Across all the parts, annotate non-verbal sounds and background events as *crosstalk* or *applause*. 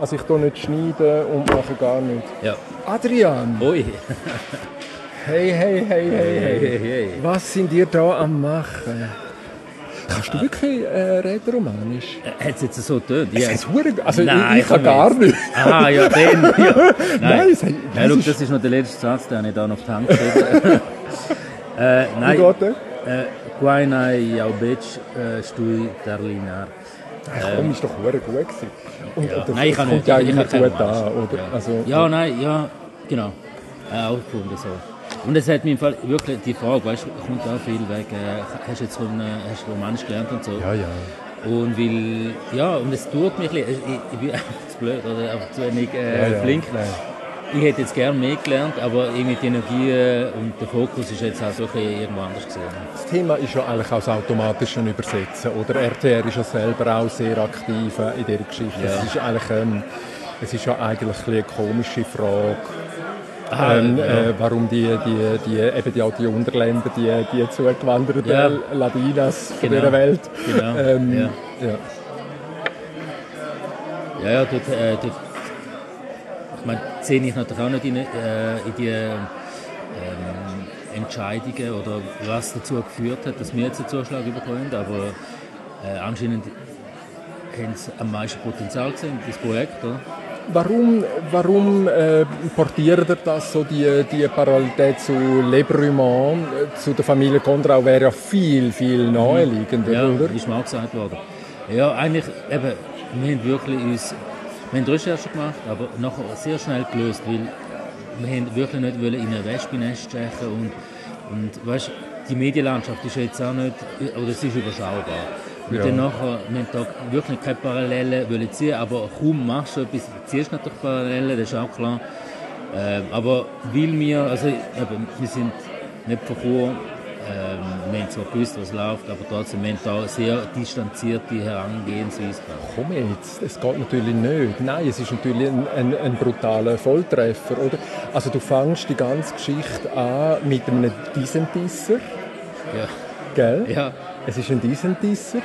Also ich tue nicht schneiden und mache gar nichts. Ja. Adrian! Ui. Hey, hey, hey, hey, hey. Hey, hey. Was sind ihr da am machen? Kannst du wirklich äh, reden romanisch? Hat es jetzt so getönt? Es Ja. ist hure- also Nein, ich, ich kann gar nicht. Ah, ja, *laughs* den. Ja. Nein, Nein, es- ja, das schau, ist- das ist noch der letzte Satz, den ich da noch auf die Hand geschrieben *laughs* äh, Wie Nein, geht der? äh, Guainai Jaubec äh, Stui Darlinar. Ach komm, ist doch gut gewesen. Und, Ja. das Nein, ich kann nicht. ja Ich kann gut an, Romanisch. oder? Ja. Also, Ja, nein, ja, genau. Äh, auch gefunden so. Und es hat mir im Fall wirklich die Frage, weißt du, kommt auch viel wegen, äh, hast du jetzt Rom- äh, hast Romanisch gelernt und so. ja, ja. Und weil, ja, und es tut mich ein bisschen, ich, ich bin einfach *laughs* zu blöd oder einfach zu wenig äh, ja, ja. flink. Nein. Ich hätte jetzt gerne mehr gelernt, aber irgendwie die Energie äh, und der Fokus ist jetzt halt wirklich irgendwo anders gesehen. Das Thema ist ja eigentlich auch das automatische Übersetzen. Oder RTR ist ja selber auch sehr aktiv äh, in dieser Geschichte. Ja. Es, ist eigentlich, ähm, es ist ja eigentlich ein bisschen eine komische Frage. Ah, ähm, ja. äh, warum die, die, die, eben die, auch die Unterländer, die, die zugewanderten Ja. Ladinas von Genau. dieser Welt. Genau. Ähm, Ja. ja. Ja, ja, dort, äh, dort, meine, sehe ich natürlich auch nicht in, äh, in die ähm, Entscheidungen oder was dazu geführt hat, dass wir jetzt einen Zuschlag bekommen aber äh, anscheinend haben sie am meisten Potenzial gesehen, das Projekt. Oder? Warum, warum äh, portiert ihr das so, die, die Parallelität zu Le Brumont, äh, zu der Familie Kondrau wäre ja viel, viel naheliegender, Ja, oder? ist auch gesagt worden. Ja, eigentlich, eben, wir haben wirklich uns, wir haben Recherche gemacht, aber nachher sehr schnell gelöst, weil wir haben wirklich nicht wollen in ein Wespennest stechen und, und weißt, die Medienlandschaft ist jetzt auch nicht, oder es ist überschaubar. Und Ja. dann nachher, wir haben da wirklich keine Parallelen wollen ziehen, aber kaum machst du etwas, ziehst du natürlich Parallelen, das ist auch klar. Ähm, aber weil wir, also eben, wir sind nicht von Chur, ähm, wir haben zwar gewusst, was läuft, aber trotzdem, wir haben da sehr distanzierte Herangehensweise gehabt. Komm jetzt, es geht natürlich nicht. Nein, es ist natürlich ein, ein, ein brutaler Volltreffer, oder? Also du fängst die ganze Geschichte an mit einem Disentisser, Ja, gell? ja, Es ist ein Disentisser. ja,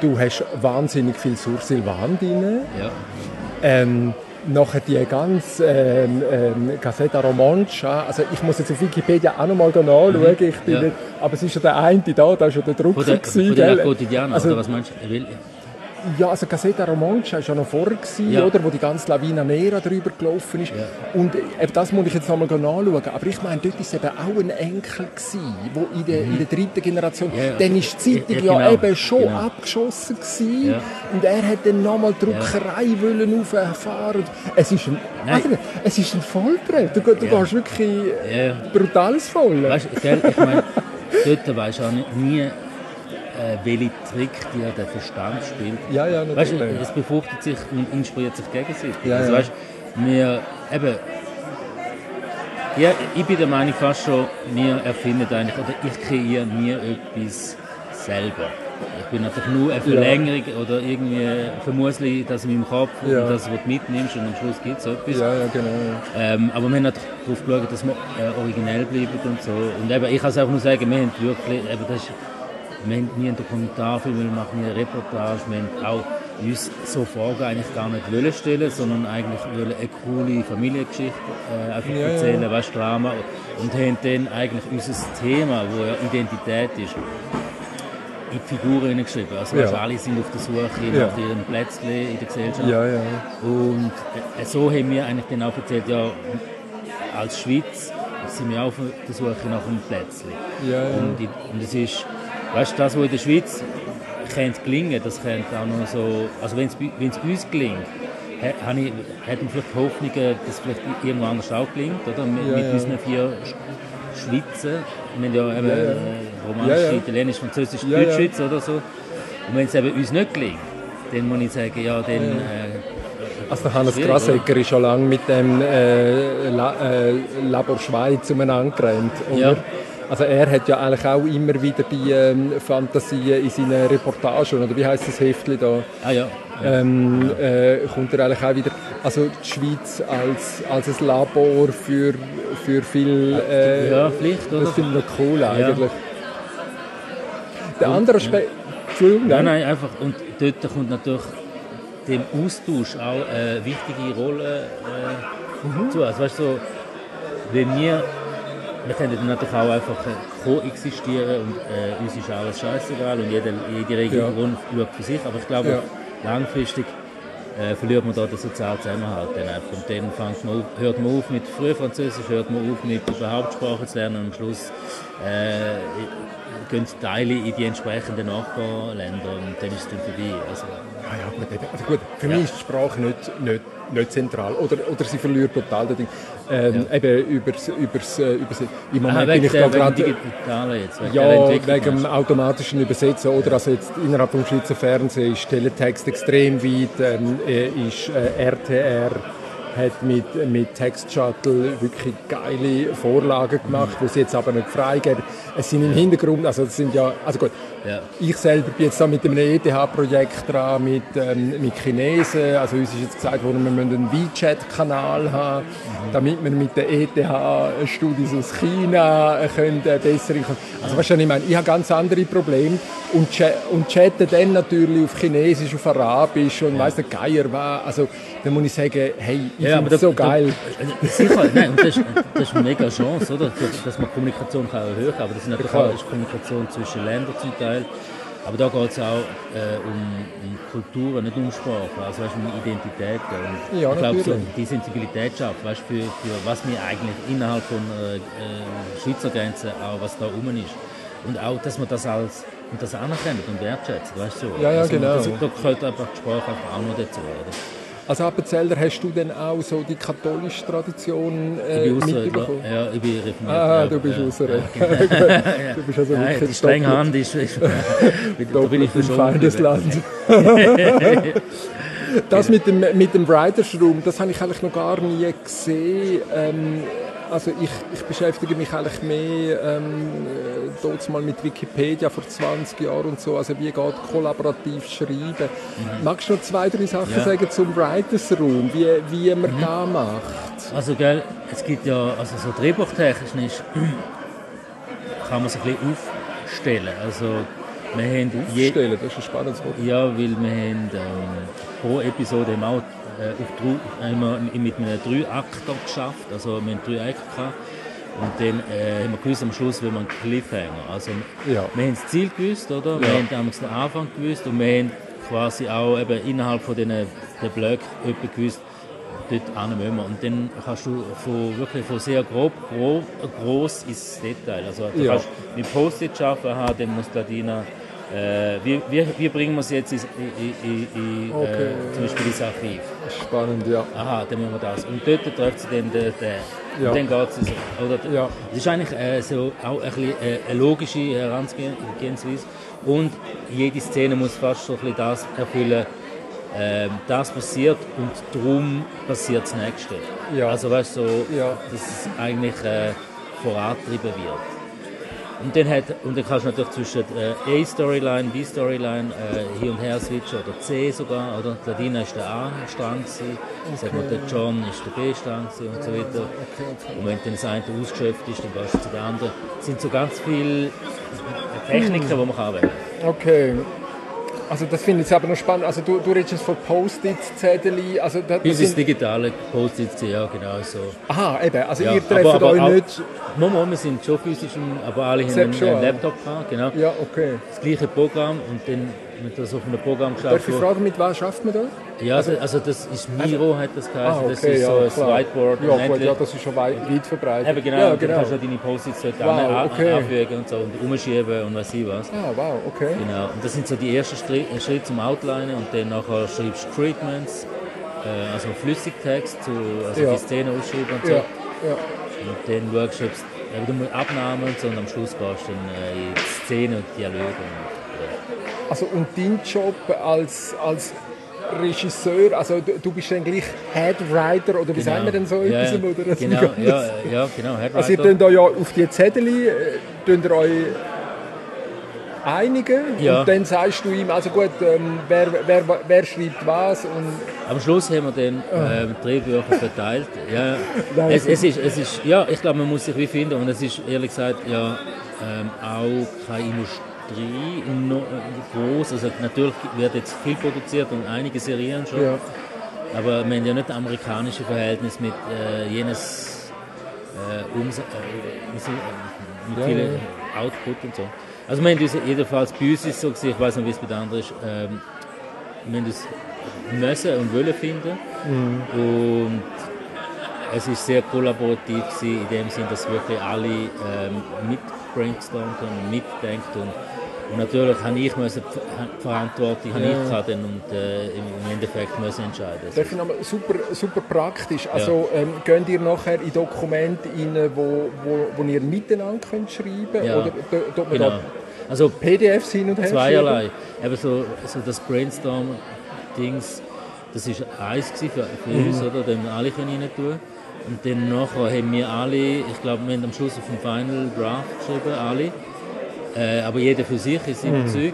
Du hast wahnsinnig viel Sursilvan drin. ja. Ähm, nachher die ganze ähm, ähm, Gazzetta Romancia, also ich muss jetzt auf Wikipedia auch noch mal nachschauen, ich bin Ja. nicht, aber es ist ja der eine da, da war schon der Drucker. Von der, gewesen, von der Quotidiana, Also- oder was meinst du? Ja, also Gazzetta Romancia war ja noch vorher, gewesen, Ja. oder, wo die ganze Lavina Nera drüber gelaufen ist. Ja. Und äh, eben das muss ich jetzt noch mal nachschauen. Aber ich meine, dort war es eben auch ein Enkel, gewesen, wo in der, in der dritten Generation, Ja, ja. dann ist die Zeitung Ja, ja, genau. eben schon Genau. abgeschossen gewesen. Ja. Und er hat dann nochmal die Druckerei wollen auffahren. Es ist ein, also, es ist ein Volltreffer. Du, du Ja. gehst wirklich Ja. brutales Voll. Weißt du, ich meine, dort weisst du auch nie, äh, welche Trick dir der Verstand spielt. Ja, ja, Weißt natürlich. es befruchtet sich und inspiriert sich gegenseitig. Ja, also, ja. weißt, wir, eben, ja, ich bin der Meinung fast schon, wir erfinden eigentlich, oder ich kreiere nie etwas selber. Ich bin natürlich nur eine Verlängerung oder irgendwie vermutlich das in meinem Kopf Ja. und das, was du mitnimmst und am Schluss gibt es etwas. Ja, ja, genau. Ähm, aber wir haben natürlich darauf geschaut, dass wir äh, originell bleiben und so. Und eben, ich kann es einfach nur sagen, wir haben wirklich, eben, das ist, wir haben nie einen Dokumentarfilm, wir machen nie eine Reportage, wir haben auch uns so Fragen eigentlich gar nicht wollen stellen, sondern eigentlich wollen eine coole Familiengeschichte äh, einfach Ja, ja. erzählen, weißt, Drama. Und haben dann eigentlich unser Thema, wo ja Identität ist, in die Figuren hineingeschrieben. Also Ja. weißt, alle sind auf der Suche Ja. nach ihrem Plätzchen in der Gesellschaft. Ja, ja. Und äh, so haben wir eigentlich dann auch erzählt, ja, als Schweiz sind wir auch auf der Suche nach einem Plätzchen. Ja, ja. Und, und es ist, weißt du, das, was in der Schweiz könnte gelingen, das könnte auch noch so, also wenn es bei uns gelingt, ha- habe ich, hätten wir vielleicht die Hoffnung, dass es vielleicht irgendwo anders auch gelingt, oder? Mit, Ja, mit ja. unseren vier Sch- Schweizer, wir haben ja eben Ja, ja. äh, Romanisch, Ja. Italienisch, Französisch, Ja. Deutschschweiz oder so. Und wenn es eben uns nicht gelingt, dann muss ich sagen, ja, dann... Äh, Also der Hannes Grasegger ist schon lange mit dem äh, La, äh, Labor Schweiz umeinander gerannt, oder? Ja. Also er hat ja eigentlich auch immer wieder die ähm, Fantasien in seinen Reportagen, oder wie heißt das Heftli da? ah ja, Ähm, äh, kommt er eigentlich auch wieder, also die Schweiz als, als ein Labor für, für viel, äh, ja, vielleicht, oder? das finde ich noch cool eigentlich. Der andere Aspekt, Entschuldigung, Nein, nein, einfach. Und dort kommt natürlich dem Austausch auch eine wichtige Rolle äh, mhm. zu. Also weißt du, so, wenn wir wir können dann natürlich auch einfach koexistieren und äh, uns ist alles scheißegal und jede, jede Region ja. schaut für sich, aber ich glaube, ja. langfristig äh, verliert man da den sozialen Zusammenhalt dann einfach. Und dann fängt man auf, hört man auf mit Frühfranzösisch, hört man auf mit überhaupt Sprache zu lernen und am Schluss äh, gehen Teile in die entsprechenden Nachbarländer und dann ist es dann vorbei. Also, ja, ja, also gut, für ja. mich ist die Sprache nicht, nicht, nicht zentral. Oder, oder sie verliert total das Ding. Ähm, ja. Eben übers, übers, äh, übers, Im Moment ah, bin ich da gerade... Jetzt, wegen ja, wegen dem automatischen Übersetzen. Oder also jetzt innerhalb vom Schweizer Fernsehen ist Teletext extrem weit, ähm, äh, ist äh, RTR hat mit, mit Text Shuttle wirklich geile Vorlagen gemacht, mhm. die sie jetzt aber nicht freigeben. Es sind im Hintergrund, also das sind ja, also gut, ja. ich selber bin jetzt da mit einem ETH-Projekt dran, mit, ähm, mit Chinesen, also uns ist jetzt gesagt worden, wir müssen einen WeChat-Kanal haben, mhm. damit wir mit den ETH-Studis aus China können, äh, bessere, also weißt du, ich meine, ich habe ganz andere Probleme und, und chatte dann natürlich auf Chinesisch, auf Arabisch und ja. weiss nicht, Geier was, also dann muss ich sagen, hey, ich ja, finde das so geil. Da, sicher, nein, das, ist, das ist eine mega Chance, oder? dass man Kommunikation kann erhöhen kann, aber das ist natürlich auch Kommunikation zwischen Ländern zum Teil. Aber da geht es auch äh, um, um Kulturen, nicht um Sprache, also weißt, um Identität. Und ja, ich glaube, so die Sensibilität schafft, weißt, für, für was wir eigentlich innerhalb von äh, äh, Schweizer Grenzen, auch was da rum ist. Und auch, dass man das als und das anerkennt und wertschätzt, weißt du? Ja, ja, also, genau. Das, da gehört einfach die Sprache auch noch dazu, oder? Als Appenzeller hast du denn auch so die katholische Tradition äh, ich bin mitbekommen? Ja, ich bin reformiert. Ah, du bist ja, aus ja, genau. *laughs* Du bist also *laughs* ja, wirklich Die strenge Hand ist, ist *laughs* da bin ich verschont. des Land. das mit dem, mit dem Writers Room, das habe ich eigentlich noch gar nie gesehen. Ähm, also ich, ich beschäftige mich eigentlich mehr ähm, dort mal mit Wikipedia vor 20 Jahren und so, also wie geht kollaborativ schreiben. Mhm. Magst du noch zwei, drei Sachen ja. sagen zum Writers Room, wie, wie man mhm. da macht? Also gell, es gibt ja, also so drehbuchtechnisch *clears throat* kann man es ein bisschen aufstellen. Also wir haben Aufstellen, das ist ein spannendes Wort. Ja, weil wir haben ähm, pro Episode haben auch äh, haben wir mit einem Drei-Akter geschafft. Also wir haben drei Akte gehabt. Und dann äh, haben wir gewusst, am Schluss will man einen Cliffhanger. Also, ja. Wir haben das Ziel gewusst, oder? Wir haben damals den Anfang gewusst und wir haben quasi auch eben innerhalb von diesen den Blöcken gewusst, dort hin müssen wir. Und dann kannst du von, wirklich von sehr grob, grob groß ins Detail. Also du ja. kannst mit Post-it arbeiten, dann muss Ladina äh, wie, wie, wie, bringen wir es jetzt in, in, in, okay. äh, zum Beispiel ins Archiv? Spannend, ja. Aha, dann machen wir das. Und dort trifft sie dann den, den ja. Und dann geht es. Oder, ja. Das ist eigentlich äh, so auch ein bisschen, äh, eine logische Herangehensweise. Und jede Szene muss fast so ein bisschen das erfüllen, äh, das passiert und darum passiert das Nächste. Ja. Also weißt du, so, ja. dass es eigentlich äh, vorantrieben wird. Und dann, hat, und dann kannst du natürlich zwischen äh, A-Storyline, B-Storyline äh, hin und her switchen oder C sogar. Oder? Die Ladina ist der A-Strang, okay. der John ist der B-Strang und so weiter. Okay, okay. Und wenn dann das eine ausgeschöpft ist, dann gehst du zu der anderen. Es sind so ganz viele Techniken, hm. die man anwenden kann. Okay. Also das finde ich aber noch spannend. Also du, du redest von Post-it-Zettel. Also das, das ist digitale Post-its, ja genau so. Aha, eben. Also ja, ihr trefft aber, aber euch auch, nicht... Moment, wir sind schon physisch, aber alle haben einen, einen Laptop gehabt, genau. Ja, okay. Das gleiche Programm und dann mit das auf einem Programm geschaut. Darf ich fragen, mit was schafft man da? Ja, also, also das ist Miro, hat das geheißen. Ah, okay, das ist so ein klar. Whiteboard. Ja, gut, ja, das ist schon weit, weit verbreitet. Eben, genau, ja, genau. du kannst du deine Post-its dort wow, okay. anfügen und so und umschieben und was ich was. Ah, wow, okay. Genau, und das sind so die ersten Schritte zum Outlinen und dann nachher schreibst du Treatments, äh, also Flüssigtext, zu, also ja. die Szene ausschreiben und so. Ja. Ja. Und dann du, ob du musst Abnahmen und so und am Schluss gehst du dann äh, in die Szene und Dialoge. Und, Also und dein Job als, als Regisseur, also du, du bist dann gleich Headwriter oder wie genau. sagen wir denn so ja, etwas? Oder? Genau, *laughs* ja, ja, genau, Headwriter. Also ihr könnt ja auf die Zettel äh, euch einigen ja. und dann sagst du ihm, also gut, ähm, wer, wer, wer schreibt was und am Schluss haben wir dann ah. ähm, Drehbücher verteilt. Ja, *laughs* es, es, ist, es ist, ja, ich glaube, man muss sich wie finden und es ist ehrlich gesagt ja ähm, auch keine drei no, groß. Also natürlich wird jetzt viel produziert und einige Serien schon. Ja. Aber haben ja nicht das amerikanische Verhältnis mit äh, jenes äh, Umsa äh, äh, mit Ja, vielen ja. Output und so. Also haben uns, jedenfalls bei uns ist es so gewesen, ich weiß nicht, wie es bei den anderen ist, ähm, wir haben uns müssen und wollen finden. Mhm. Und es ist sehr kollaborativ gewesen, in dem Sinn, dass wirklich alle ähm, mit brainstormt und mitdenkt und, und natürlich habe ich müssen, die Verantwortung habe ich gehabt und äh, im Endeffekt müssen entscheiden. Darf ich nochmal, super, super praktisch. Also ähm, geht ihr nachher in Dokumente rein, wo, wo, wo ihr miteinander könnt schreiben Ja. Oder tut man Genau. da Also PDFs hin und her zweierlei. Eben so, so das Brainstorm-Dings, das war eins für, für Mhm. uns, oder? Da haben wir alle können rein tun. Und dann nachher haben wir alle, ich glaube, wir haben am Schluss auf dem Final Draft geschrieben, alle. Äh, aber jeder für sich in seinem Mhm. Zeug.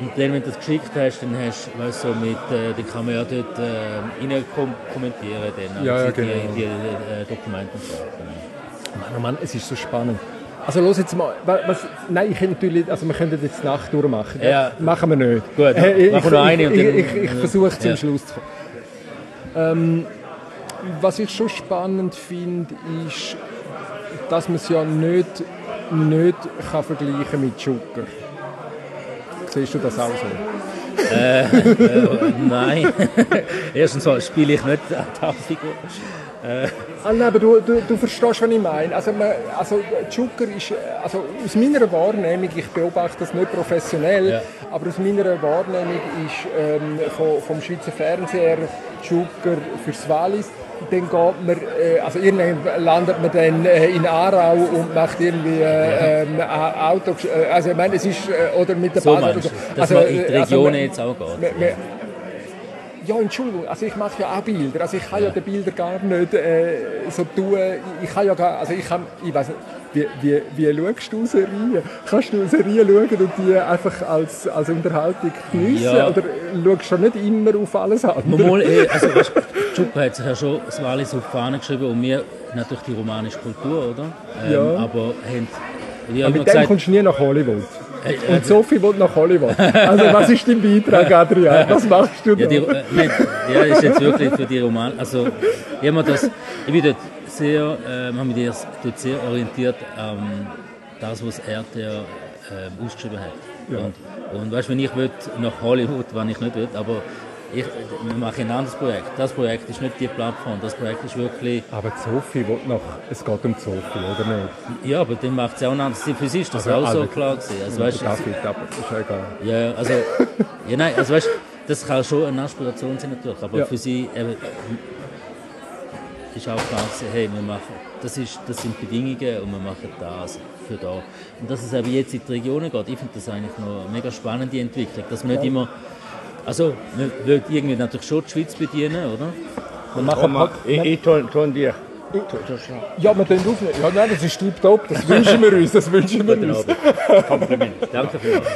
Und dann, wenn du das geschickt hast, dann hast weißt, du, so mit, äh, dann kann man ja dort äh, rein kom kommentieren, dann, Ja, ja, also die, genau. die, äh, Dokumente und so. Genau. Mann, oh Mann, es ist so spannend. Also los jetzt mal, wa- was, nein, ich natürlich, also wir könnten jetzt die Nacht durchmachen. Ja. Machen wir nicht. Gut, Äh, ich, machen wir noch eine ich, ich, ich, ich versuche zum Ja. Schluss zu kommen. Ähm, was ich schon spannend finde, ist, dass man es ja nicht, nicht kann vergleichen mit Joker. Siehst du das auch so? Nein, *laughs* erstens mal spiele ich nicht die Hauptfigur. Ah, nein, aber du, du, du verstehst, was ich meine. Also, man, also Joker ist, äh, also aus meiner Wahrnehmung, ich beobachte das nicht professionell, Ja. aber aus meiner Wahrnehmung ist ähm, vom, vom Schweizer Fernseher Joker fürs Wallis. Dann geht man, äh, also irgendwann landet man dann äh, in Aarau und macht irgendwie äh, ähm, Au- Auto, äh, also ich meine, es ist, oder mit der So Bahn so. dass Also, man in die also Regionen man- jetzt auch geht. man- man- ja, Entschuldigung, also ich mache ja auch Bilder. Also ich kann ja, die Bilder gar nicht äh, so tun. Ich kann ja gar, also ich kann, ich weiß nicht, wie, wie, wie schaust du Serien? Kannst du Serien schauen und die einfach als, als Unterhaltung geniessen? Ja. Oder schaust du nicht immer auf alles an? Mal, also, weißt, Chupa hat sich ja schon das Wallis auf die Fahne geschrieben und wir natürlich die romanische Kultur, oder? Ähm, Ja. Aber haben, wie Aber mit dem gesagt, kommst du nie nach Hollywood. Äh, äh, Und Sophie will nach Hollywood. Also was ist dein Beitrag, *laughs* Adrian? Was machst du da? ja, die, äh, ja, ist jetzt wirklich für die Roman, also ich, das, ich bin dort sehr, äh, habe mich dort sehr orientiert an das, was RTR äh, ausgeschrieben hat. Ja. Und, und weißt, wenn ich will, nach Hollywood, wenn ich nicht will, aber ich, wir machen ein anderes Projekt. Das Projekt ist nicht die Plattform, das Projekt ist wirklich Aber die Sophie will noch, es geht um Sophie, oder nicht? Ja, aber dann macht es auch ein anderes. Für sie ist das Aber auch so also- klar gewesen. Also, weißt, David, aber ist ja egal. ja, also, ja, nein, also weißt, das kann schon eine Aspiration sein natürlich, aber Ja. für sie eben, ist auch klar gewesen, hey, wir machen, das, ist, das sind Bedingungen und wir machen das für da. Und dass es eben jetzt in die Regionen geht, ich finde das eigentlich noch eine mega spannende Entwicklung, dass man nicht immer, also, man will irgendwie natürlich schon die Schweiz bedienen, oder? Wir machen Komm mal, ich, ich tue, tue dir. Ja, wir können aufnehmen. Ja, nein, das ist tiptop. Das wünschen wir uns. Das wünschen wir uns. Abend. Kompliment. Danke vielmals.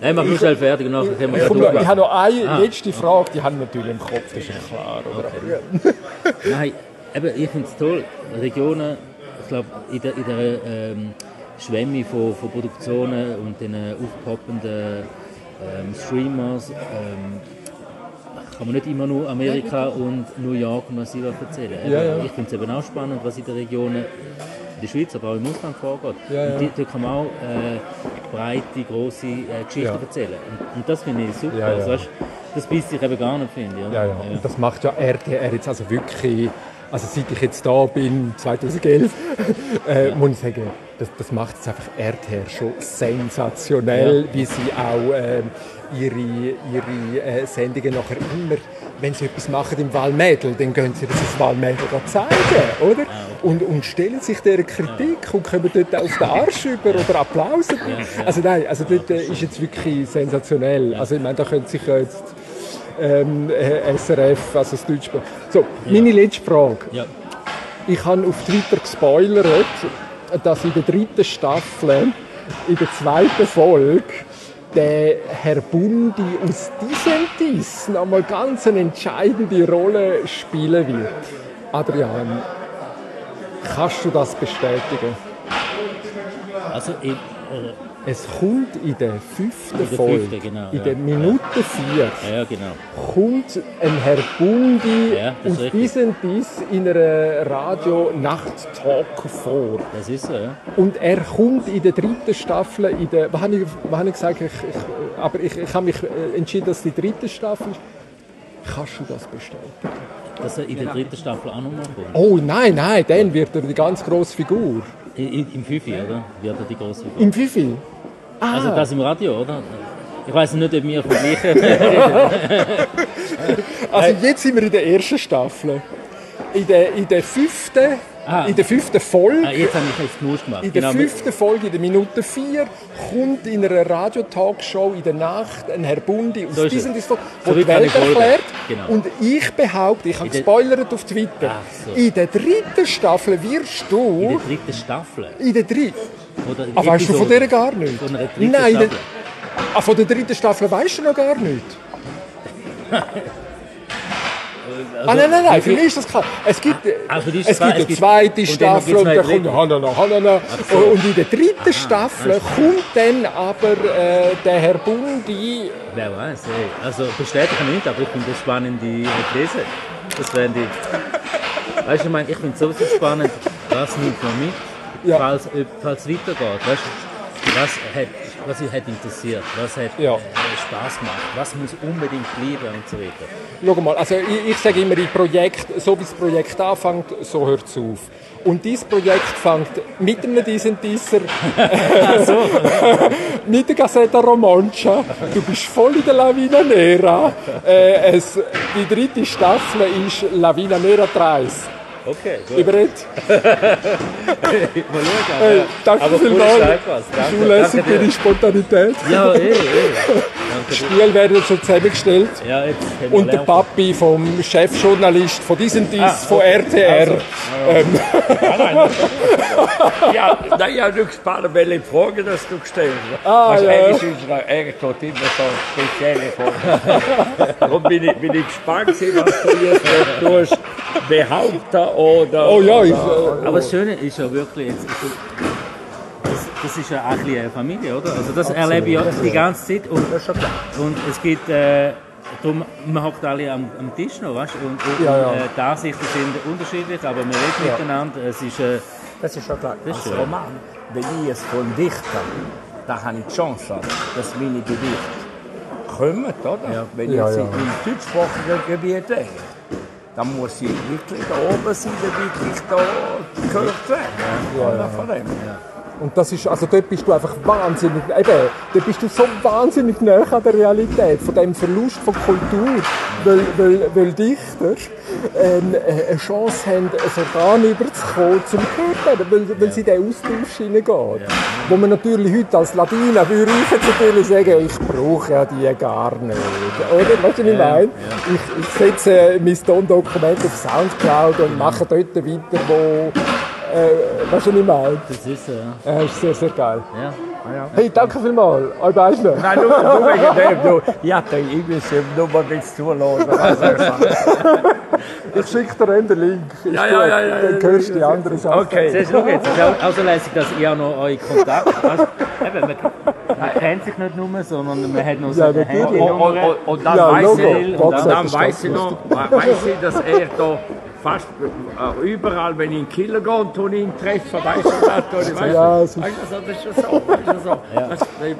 Nein, mach nur schnell fertig und nachher können wir Komm, ich habe noch eine Ah. letzte Frage, die haben wir natürlich im Kopf, das ist ja klar. Oder? Aber, Nein, eben, ich finde es toll. Regionen, ich glaube, in der, in der ähm, Schwemme von, von Produktionen und den äh, aufpoppenden ähm, Streamers ähm, kann man nicht immer nur Amerika und New York und was sie da erzählen. Ja, ja. Ich finde es eben auch spannend, was in den Regionen, in der Schweiz, aber auch im Ausland vorgeht. Ja. Und die, dort kann man auch äh, breite, grosse äh, Geschichten erzählen. Und, und das finde ich super. Also, weißt, das beißt sich eben gar nicht, finde ich. ja, ja. Und das macht ja RTR jetzt also wirklich, also seit ich jetzt da bin, 2011, äh, muss ich sagen, das, das macht jetzt einfach RTR schon sensationell, wie sie auch ähm, ihre, ihre äh, Sendungen nachher immer, wenn sie etwas machen im Walmädel, dann gehen sie das ins Walmädel zeigen, oder? Und, und stellen sich dieser Kritik und kommen dort auf den Arsch über oder Applaus. Also nein, also dort äh, ist jetzt wirklich sensationell. Also ich meine, da können sich ja jetzt ähm, äh, SRF, also das Deutsche. So, meine letzte Frage. Ja. Ich habe auf Twitter gespoilert, dass in der dritten Staffel, in der zweiten Folge, der Herr Bundi aus Disentis noch mal ganz eine entscheidende Rolle spielen wird. Adrian, kannst du das bestätigen? Also, ich, äh, Es kommt in der fünften der Folge, fünften, genau, in ja. der Minute vier, ja, genau. kommt ein Herr Bundi Ja, und richtig. dies und dies in einer Radio-Nacht-Talk vor. Das ist so, ja. Und er kommt in der dritten Staffel, in der, was habe ich, was habe ich gesagt, ich, ich, aber ich, ich habe mich äh, entschieden, dass die dritte Staffel ist. Kannst du das bestätigen? Dass er in der dritten Staffel auch nochmal kommt. Oh nein, nein, dann wird er die ganz grosse Figur. Im Fifi, oder? Wird er die große Figur. Im Fifi? Ah, Also das im Radio, oder? Ich weiß nicht, ob wir vergleichen. *laughs* *laughs* also jetzt sind wir in der ersten Staffel. In der, in der fünften, Ah. in der fünften Folge, Ah, jetzt habe ich Knust gemacht. in der Genau, fünften Folge, in der Minute 4, kommt in einer Radio-Talkshow in der Nacht ein Herr Bundi aus So diesem es. Disco, So der die Welt erklärt. Genau. Und ich behaupte, ich habe In der- gespoilert auf Twitter, so. in der dritten Staffel wirst in du... der dritten Staffel. In der dritten... Oder Ah, weißt du von der gar nicht? Von einer dritten Nein, der, Staffel. ah, von der dritten Staffel weißt du noch gar nicht. *laughs* ah, nein, nein, nein, für mich ist das klar. Es gibt, äh, Ah, dich es gibt eine zweite Staffel und dann kommt Hanana, Hanana. so. Und in der dritten Staffel kommt dann aber äh, der Herr Bundi. Wer weiß, ey. Also bestätigen nicht, aber ich finde das spannende äh, These. Das wären die. Weißt du, ich meine, ich finde es sowieso spannend, was nimmt man mit, Ja. falls, ob- falls es weitergeht. Weißt du, was hat, was ihn hat interessiert, was hat Ja. äh, Spaß gemacht, was muss unbedingt bleiben und so weiter. Schau mal, also ich, ich sage immer, Projekt, so wie das Projekt anfängt, so hört es auf. Und dieses Projekt fängt mit einem diesen Disser, *laughs* *laughs* mit der Gazzetta Romancia. Du bist voll in der Lavina Nera. Äh, es, die dritte Staffel ist Lavina Nera 3. Okay, gut. Überredet? *laughs* Mal schauen. Hey, ja. danke Aber vielmals. Danke, Zulässig danke für die Spontanität. Ja, eh, eh. *laughs* Danke Die Spiele werden schon zusammengestellt. Ja, Und der. Papi vom Chefjournalist von diesem Dies, Ah, von. RTR. Ähm, Ja, *laughs* nein, ich habe gespannt, welche Frage das du gestellt hast. Ah, also, ja. Er ist unserer, er hat immer so spezielle Fragen. Darum bin ich, bin ich gespannt, was du jetzt tust. Behaupten oder. oh ja, ich, oder, äh, Aber das Schöne ist ja wirklich, jetzt, das, ist ja auch ein eine Familie, oder? Also das erlebe ich ja die ganze Zeit und, und es gibt, äh, darum, man hockt alle am, am Tisch noch, weißt du? Und, und Ja, ja. Äh, die Ansichten sind unterschiedlich, aber man redet miteinander. Es ist, äh, Das ist schon klar. Das ist Als schön. Roman, wenn ich es von Dichter, da habe ich die Chance, dass meine Gedichte kommen, oder? Ja. Wenn Ja, ich ja. jetzt im deutschsprachigen Gebiet wäre, dann muss ich wirklich da oben sein, damit ich da gehört werde. Oder? Von dem. Und das ist, also dort bist du einfach wahnsinnig, eben, dort bist du so wahnsinnig nah an der Realität, von dem Verlust von Kultur, weil, weil, weil Dichter ähm, äh, eine Chance haben, ein Organ überzukommen, zum werden, weil, weil sie in diesen Austausch hineingeht. Wo man natürlich heute als Ladiner, würde ich jetzt natürlich sagen, ich brauche ja die gar nicht, oder? Weißt du, was ich meine? Ich, ich setze mein Tondokument auf Soundcloud und mache dort weiter, wo, äh, was ich meine? das ist so, ja. Ja, ist sehr, sehr geil. ja. Hey, danke vielmals. Euch beiden. Nein, nur, nur wegen dem. Du, ja, ich will es nur mal zulassen. was er sagt. Ich schicke dir einen Link. Ist Ja, ja, ja, ja, Dann hörst du die anderen Sachen. Okay. Siehst du, jetzt, ist auch, auch so lässig, dass ihr auch noch eure Kontakte weißt, eben, man, man kennt sich nicht nur, sondern man hat noch so Ja, eine natürlich. Und, und, Handynummer. und, dann Ja, weiß ich, und dann weiß ich noch, weiß ich, dass er da fast äh, überall, wenn ich in den Killer gehe und ich ihn treffe, weiß ich das. Und ich weiß, Ja, es ist- weißt du, das ist schon so. Das ist schon so. Das, ich,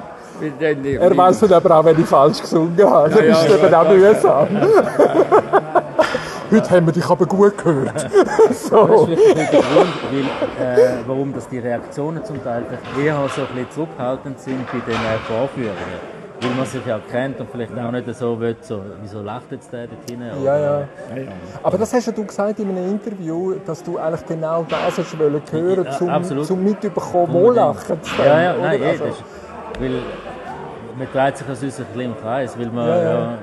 ich, ich, Er weiß dann aber auch, wenn ich falsch gesungen habe. Das Ja, ja, ist ja, eben auch mühsam. Heute haben wir dich aber gut gehört. Das so. ist vielleicht der Grund, weil, äh, warum dass die Reaktionen zum Teil eher so ein bisschen zurückhaltend sind bei den äh, Vorführungen. Weil man sich ja kennt und vielleicht auch nicht so will, so, wieso lacht jetzt der dort hinten? Ja, ja. Aber das hast ja du gesagt in einem Interview, dass du eigentlich genau das hast wollen hören, Ja, zum, absolut. zum mitbekommen, wo lachen zu Ja, ja, nein, eh, Also- das ist, weil man dreht sich also ein bisschen im Kreis, weil man Ja, ja, ja.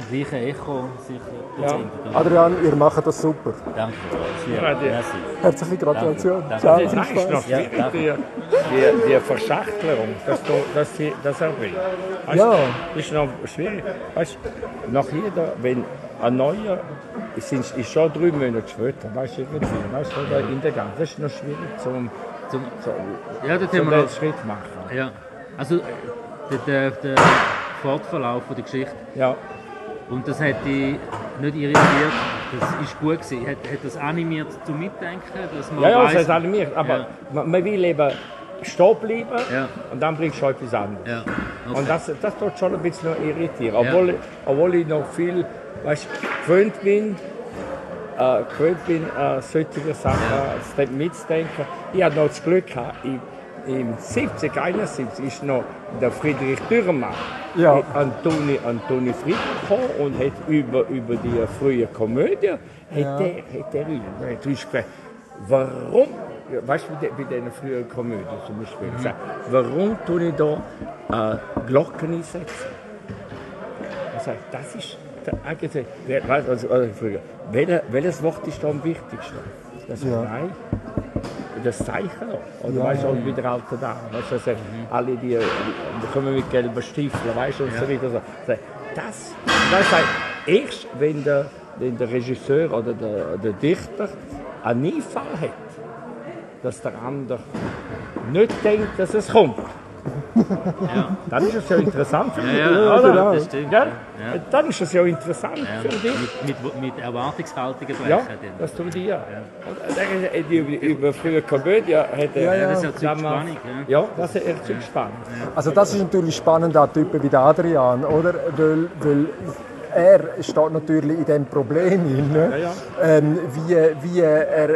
im gleichen Echo sich Und Adrian, ihr macht das super. Danke, sehr, Ja, merci. Herzliche Gratulation. Danke. Ciao, Danke. Das ist noch Ja, die, die, die Verschachtelung, dass, du, dass, sie, dass er will. Weißt, Ja. Das ist noch schwierig. Weißt, nach jeder, wenn ein neuer, es sind, ist schon drei Monate später, weißt du, irgendwie, weißt du, oder in der Gang, das ist noch schwierig zum, Zum, so, ja, wir den Schritt machen. ja. Also, der, der, der Fortverlauf von der Geschichte Ja. Und das hat dich nicht irritiert. Das ist gut gewesen. Hat, hat das animiert zum Mitdenken, dass man Ja, ja, das weiss- ist animiert. Aber Ja. man, man will eben stehen bleiben Ja. und dann bringst du etwas anderes. Ja. Okay. Und das, das tut schon ein bisschen irritieren. Obwohl, obwohl ich noch viel weißt, gewöhnt bin, äh, gewöhnt bin, äh, solche Sachen ja. mitzudenken. Ich hatte noch das Glück, gehabt, im, im 70, 71 ist noch der Friedrich Dürrenmatt Ja. Antoni, Antoni Friedrich gekommen und hat über, über die frühe Komödie, hat Ja. der, hat uns gefragt, warum, weißt du, bei den frühen Komödien zum Beispiel, gesagt, warum tue ich da äh, Glocken einsetzen? Er sagt, das ist du, also, also welches Wort ist da am wichtigsten? Das ist Ja. Nein. Das Zeichen noch. Oder Ja, weißt du, ja, und wieder alte da. Weißt du, also, alle die, die kommen mit gelben Stiefeln, weißt du, und so weiter. So. Das, das sagt, erst wenn der, wenn der Regisseur oder der, der Dichter einen Einfall hat, dass der andere nicht denkt, dass es kommt. Dann ist es ja interessant für Ja, dich, ja, oder? genau. das stimmt. Ja? Ja. Dann ist es ja interessant Ja, für dich. mit, mit, mit Erwartungshaltungen Ja, brechen. dann. das tun die ja. Er hat über, über frühe Komödie hat er Ja, Ja, das ist ja Spannung. Ja, das ist echt spannend. Also das ist natürlich spannend an Typen wie der Adrian, oder? Weil, weil er steht natürlich in dem Problem drin. Ja, ja. Ähm, wie, wie, er,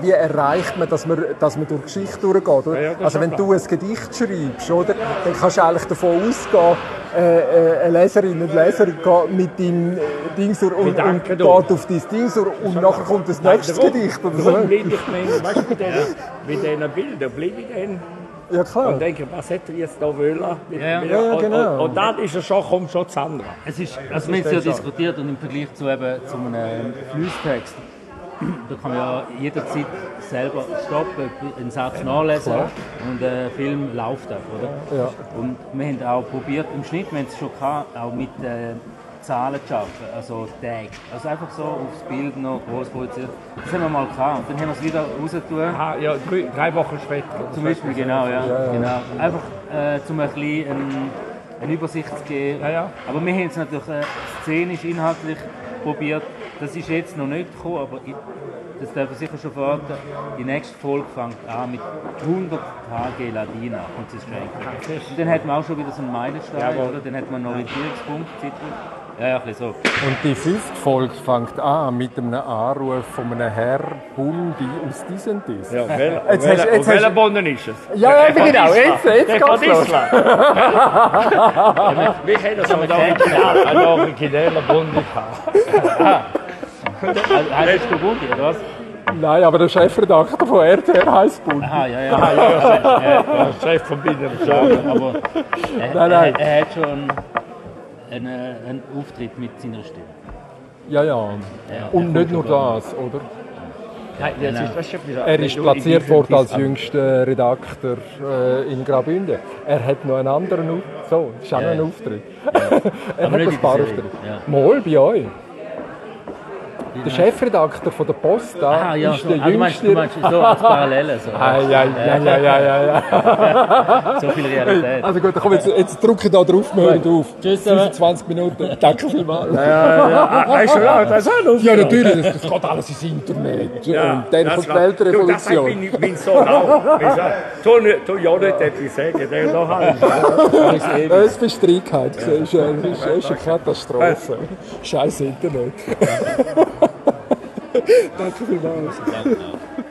wie erreicht man, dass man, dass man durch Geschichte durchgeht? Ja, also wenn du ein Gedicht schreibst, oder, dann kannst du eigentlich davon ausgehen, äh, äh, eine Leserin und Leser geht mit deinem Ding so und, und geht auf dein Ding so und nachher kommt das nächste darum- Gedicht. Oder Darum so. bleibe ich weißt mit diesen mit diesen Bildern bleibe ich dann Ja klar. und denke, was hätte er jetzt da wollen? Ja, ja. mit- Ja, ja, und- genau. Und, und dann ist er schon, kommt schon das andere. Es ist, also wir haben es ja diskutiert und im Vergleich zu, eben, zu einem Fließtext, da kann man ja jederzeit selber stoppen, einen Satz nachlesen und der Film läuft einfach, oder? Ja. Und wir haben auch probiert, im Schnitt, wir haben es schon gehabt, auch mit äh, Zahlen zu arbeiten, also Tag. Also einfach so aufs Bild noch groß produziert. Das haben wir mal gehabt und dann haben wir es wieder rausgetan. Ah, ja, drei, drei Wochen später. Zum Beispiel, genau, ja. Genau. Einfach äh, um ein bisschen ein, eine Übersicht zu geben. Ja, ja. Aber wir haben es natürlich äh, szenisch, inhaltlich probiert. Das ist jetzt noch nicht gekommen, aber ich, das darf ich sicher schon verraten. Die nächste Folge fängt an mit 100 Tage Ladina und es ist schon eigentlich. Und dann hat man auch schon wieder so einen Meilenstein, oder? Dann hat man einen Orientierungspunkt, Titel. Ja, ja, ein bisschen so. Und die fünfte Folge fängt an mit einem Anruf von einem Herr Hundi aus diesem Dies. Ja, wel, Jetzt hast- welcher, jetzt welcher hast- Boden ist es? Ja, ja, genau, jetzt- jetzt geht's los. *laughs* Wir kennen so einen Original, einen originellen Bund gehabt. Heißt du Bundi, oder was? Nein, aber der Chefredakteur von RTR heisst Bund. Aha, ja, ja. ja, ja, ja. Der Chef von Binder. aber er, Nein, nein. Er, er hat schon einen, einen, Auftritt mit seiner Stimme. Ja, ja. Ja, Und nicht nur das, oder? Nein, das ist, Er ist platziert worden als jüngster Redakteur äh, in Graubünden. Er hat noch einen anderen Auftritt. So, das ist auch noch ein Ja. Auftritt. *laughs* er Aber hat ein in paar Auftritte. ja. Mal bei euch. Der Chefredakteur von der Post da Aha, ja, ist so. der Ah, du, meinst, du meinst so als Parallele. So, *laughs* Ah, ja, ja, ja, ja, ja, ja. so viel Realität. Also gut, komm, jetzt, jetzt drücke da drauf, wir hören auf. Tschüss, zusammen. 25 Minuten. *laughs* Danke vielmals. *laughs* Weißt du, ja, das ist auch noch. Ja, natürlich, das, das geht alles ins Internet. und dann kommt die Du, das Weltrevolution. bin ich mein Sohn auch. Tu tu ja nicht etwas sagen, der doch halt. Das ist Bestreitheit, siehst du. Das ist, das ist eine Katastrophe. Scheiß Internet. Danke vielmals. Danke auch.